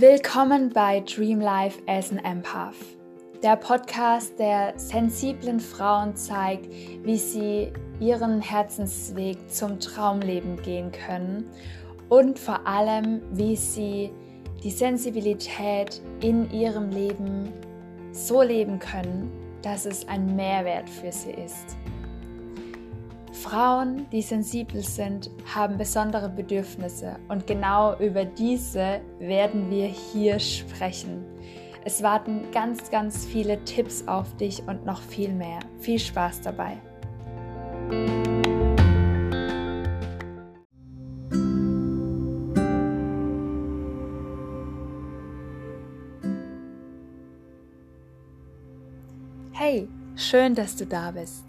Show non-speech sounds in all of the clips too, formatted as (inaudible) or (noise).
Willkommen bei Dream Life as an Empath, der Podcast, der sensiblen Frauen zeigt, wie sie ihren Herzensweg zum Traumleben gehen können und vor allem, wie sie die Sensibilität in ihrem Leben so leben können, dass es ein Mehrwert für sie ist. Frauen, die sensibel sind, haben besondere Bedürfnisse und genau über diese werden wir hier sprechen. Es warten ganz, ganz viele Tipps auf dich und noch viel mehr. Viel Spaß dabei. Hey, schön, dass du da bist.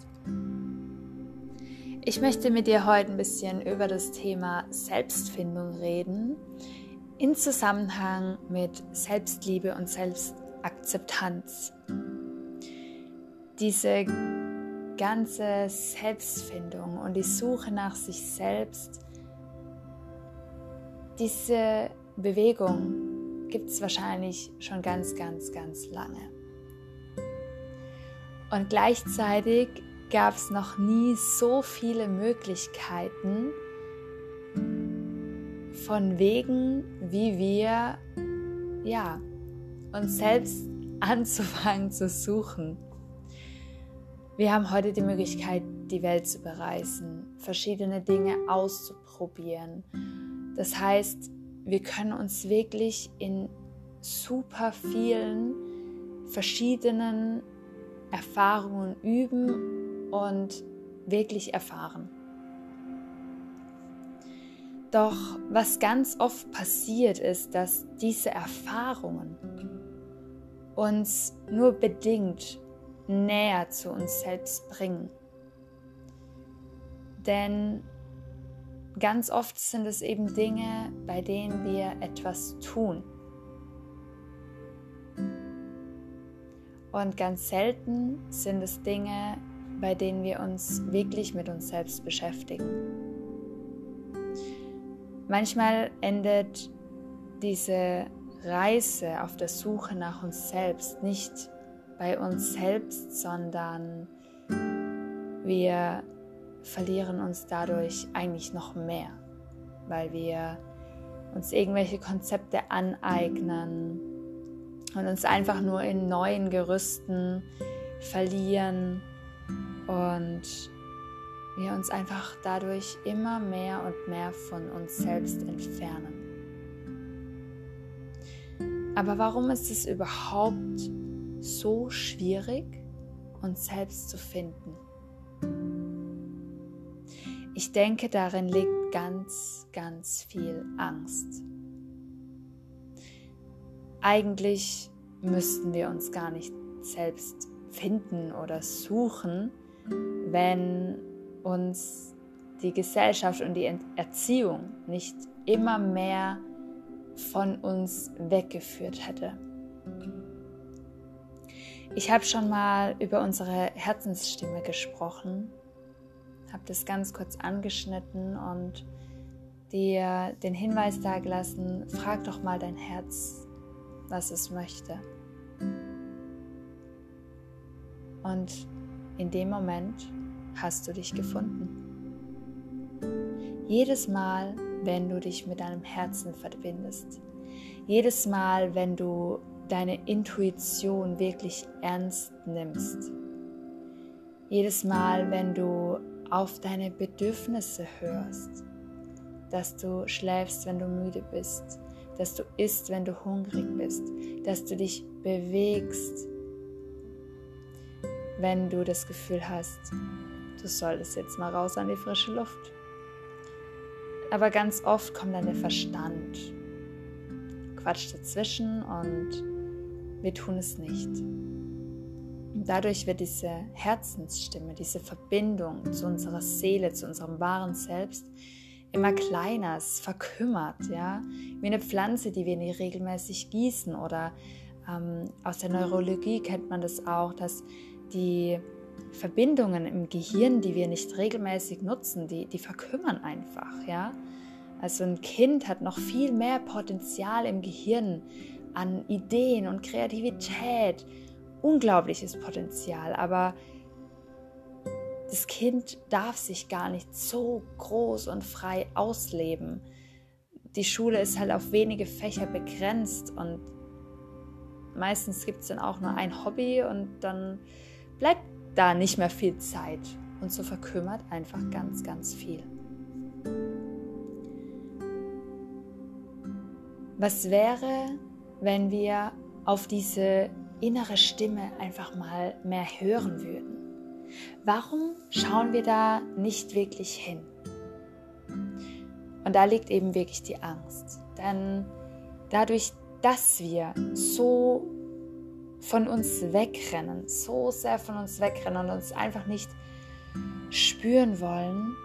Ich möchte mit dir heute ein bisschen über das Thema Selbstfindung reden, in Zusammenhang mit Selbstliebe und Selbstakzeptanz. Diese ganze Selbstfindung und die Suche nach sich selbst, diese Bewegung gibt es wahrscheinlich schon ganz, ganz, ganz lange. Und gleichzeitig gab es noch nie so viele Möglichkeiten von Wegen, wie wir ja, uns selbst (laughs) anzufangen zu suchen. Wir haben heute die Möglichkeit, die Welt zu bereisen, verschiedene Dinge auszuprobieren. Das heißt, wir können uns wirklich in super vielen verschiedenen Erfahrungen üben und wirklich erfahren. Doch was ganz oft passiert ist, dass diese Erfahrungen uns nur bedingt näher zu uns selbst bringen. Denn ganz oft sind es eben Dinge, bei denen wir etwas tun. Und ganz selten sind es Dinge, bei denen wir uns wirklich mit uns selbst beschäftigen. Manchmal endet diese Reise auf der Suche nach uns selbst nicht bei uns selbst, sondern wir verlieren uns dadurch eigentlich noch mehr, weil wir uns irgendwelche Konzepte aneignen und uns einfach nur in neuen Gerüsten verlieren und wir uns einfach dadurch immer mehr und mehr von uns selbst entfernen. Aber warum ist es überhaupt so schwierig, uns selbst zu finden? Ich denke, darin liegt ganz, ganz viel Angst. Eigentlich müssten wir uns gar nicht selbst finden oder suchen, wenn uns die Gesellschaft und die Erziehung nicht immer mehr von uns weggeführt hätte. Ich habe schon mal über unsere Herzensstimme gesprochen, habe das ganz kurz angeschnitten und dir den Hinweis dargelassen, frag doch mal dein Herz, was es möchte. Und in dem Moment hast du dich gefunden. Jedes Mal, wenn du dich mit deinem Herzen verbindest, jedes Mal, wenn du deine Intuition wirklich ernst nimmst, jedes Mal, wenn du auf deine Bedürfnisse hörst, dass du schläfst, wenn du müde bist, dass du isst, wenn du hungrig bist, dass du dich bewegst, wenn du das Gefühl hast, du solltest jetzt mal raus an die frische Luft. Aber ganz oft kommt dann der Verstand, quatscht dazwischen und wir tun es nicht. Dadurch wird diese Herzensstimme, diese Verbindung zu unserer Seele, zu unserem wahren Selbst immer kleiner, es verkümmert, ja, wie eine Pflanze, die wir nicht regelmäßig gießen oder ähm, aus der Neurologie kennt man das auch, dass die Verbindungen im Gehirn, die wir nicht regelmäßig nutzen, die, die verkümmern einfach, ja. Also ein Kind hat noch viel mehr Potenzial im Gehirn an Ideen und Kreativität. Unglaubliches Potenzial, aber das Kind darf sich gar nicht so groß und frei ausleben. Die Schule ist halt auf wenige Fächer begrenzt und meistens gibt es dann auch nur ein Hobby und dann bleibt da nicht mehr viel Zeit. Und so verkümmert einfach ganz, ganz viel. Was wäre, wenn wir auf diese innere Stimme einfach mal mehr hören würden? Warum schauen wir da nicht wirklich hin? Und da liegt eben wirklich die Angst. Denn dadurch, dass wir so von uns wegrennen, so sehr von uns wegrennen und uns einfach nicht spüren wollen,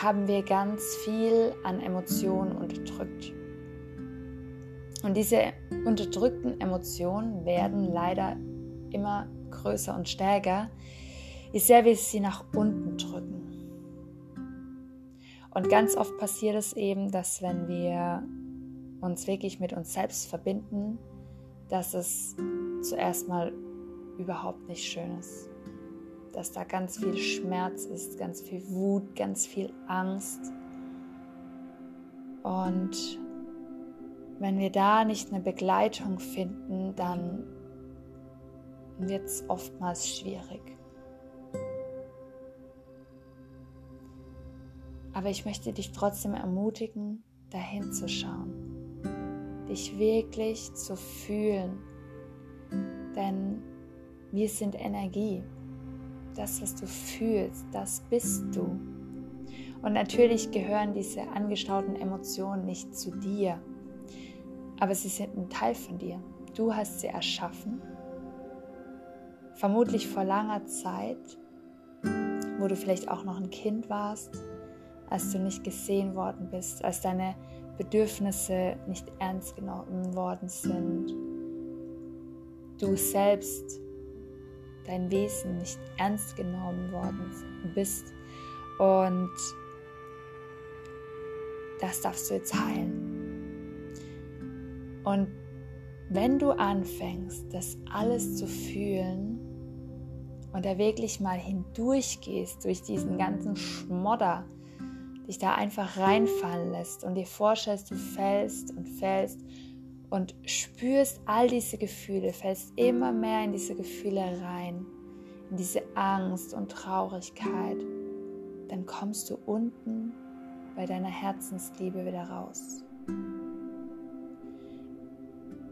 haben wir ganz viel an Emotionen unterdrückt. Und diese unterdrückten Emotionen werden leider immer größer und stärker, je sehr wir sie nach unten drücken. Und ganz oft passiert es eben, dass wenn wir uns wirklich mit uns selbst verbinden, dass es zuerst mal überhaupt nicht schön ist. Dass da ganz viel Schmerz ist, ganz viel Wut, ganz viel Angst. Und wenn wir da nicht eine Begleitung finden, dann wird es oftmals schwierig. Aber ich möchte dich trotzdem ermutigen, dahin zu schauen, dich wirklich zu fühlen, denn wir sind Energie. Das, was du fühlst, das bist du. Und natürlich gehören diese angestauten Emotionen nicht zu dir, aber sie sind ein Teil von dir. Du hast sie erschaffen vermutlich vor langer Zeit, wo du vielleicht auch noch ein Kind warst, als du nicht gesehen worden bist, als deine Bedürfnisse nicht ernst genommen worden sind, du selbst dein Wesen nicht ernst genommen worden bist und das darfst du jetzt heilen. Und wenn du anfängst, das alles zu fühlen und da wirklich mal hindurchgehst durch diesen ganzen Schmodder, dich da einfach reinfallen lässt und dir vorstellst, du fällst und fällst und spürst all diese Gefühle, fällst immer mehr in diese Gefühle rein, in diese Angst und Traurigkeit, dann kommst du unten bei deiner Herzensliebe wieder raus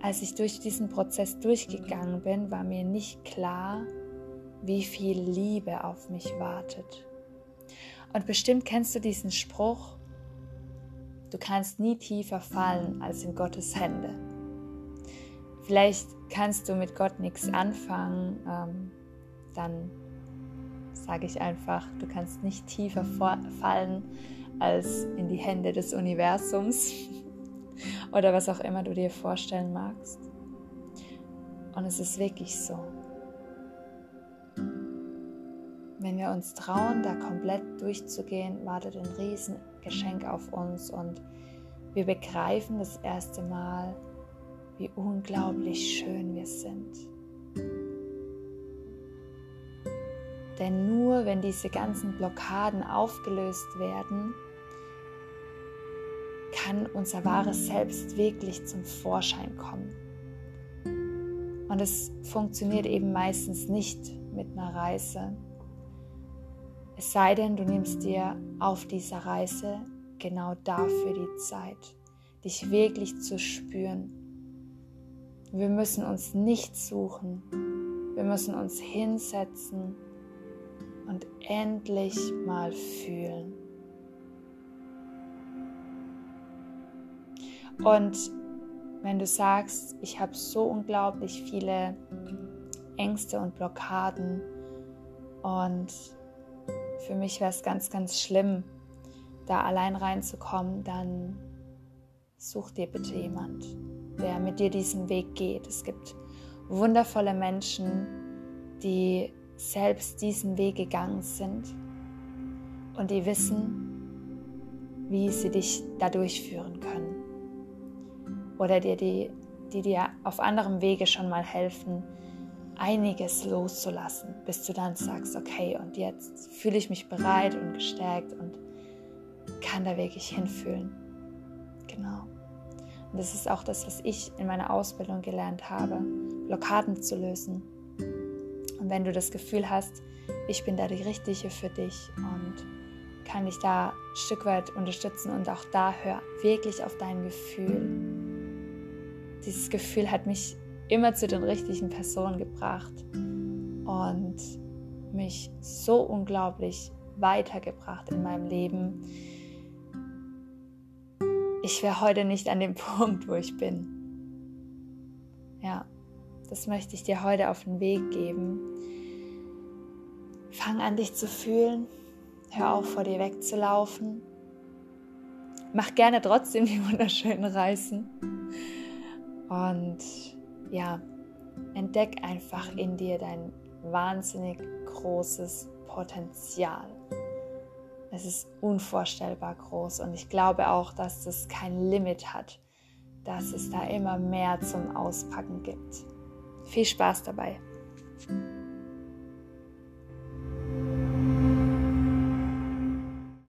als ich durch diesen Prozess durchgegangen bin, war mir nicht klar, wie viel Liebe auf mich wartet. Und bestimmt kennst du diesen Spruch, du kannst nie tiefer fallen als in Gottes Hände. Vielleicht kannst du mit Gott nichts anfangen, ähm, dann sage ich einfach, du kannst nicht tiefer fallen als in die Hände des Universums. (laughs) oder was auch immer du dir vorstellen magst. Und es ist wirklich so. Wenn wir uns trauen, da komplett durchzugehen, wartet ein Riesengeschenk auf uns und wir begreifen das erste Mal, wie unglaublich schön wir sind. Denn nur wenn diese ganzen Blockaden aufgelöst werden, kann unser wahres Selbst wirklich zum Vorschein kommen. Und es funktioniert eben meistens nicht mit einer Reise. Es sei denn, du nimmst dir auf dieser Reise genau dafür die Zeit, dich wirklich zu spüren. Wir müssen uns nicht suchen. Wir müssen uns hinsetzen und endlich mal fühlen. Und wenn du sagst, ich habe so unglaublich viele Ängste und Blockaden und für mich wäre es ganz, ganz schlimm, da allein reinzukommen, dann such dir bitte jemand, der mit dir diesen Weg geht. Es gibt wundervolle Menschen, die selbst diesen Weg gegangen sind und die wissen, wie sie dich da durchführen können. Oder dir die, die dir auf anderem Wege schon mal helfen, einiges loszulassen, bis du dann sagst, okay, und jetzt fühle ich mich bereit und gestärkt und kann da wirklich hinfühlen. Genau. Und das ist auch das, was ich in meiner Ausbildung gelernt habe, Blockaden zu lösen. Und wenn du das Gefühl hast, ich bin da die Richtige für dich und kann dich da ein Stück weit unterstützen und auch da hör wirklich auf dein Gefühl. Dieses Gefühl hat mich immer zu den richtigen Personen gebracht und mich so unglaublich weitergebracht in meinem Leben. Ich wäre heute nicht an dem (laughs) Punkt, wo ich bin. Ja, das möchte ich dir heute auf den Weg geben. Fang an, dich zu fühlen. Hör auf, vor dir wegzulaufen. Mach gerne trotzdem die (laughs) wunderschönen Reisen. Und ja, entdeck einfach in dir dein wahnsinnig großes Potenzial. Es ist unvorstellbar groß und ich glaube auch, dass es kein Limit hat, dass es da immer mehr zum Auspacken gibt. Viel Spaß dabei!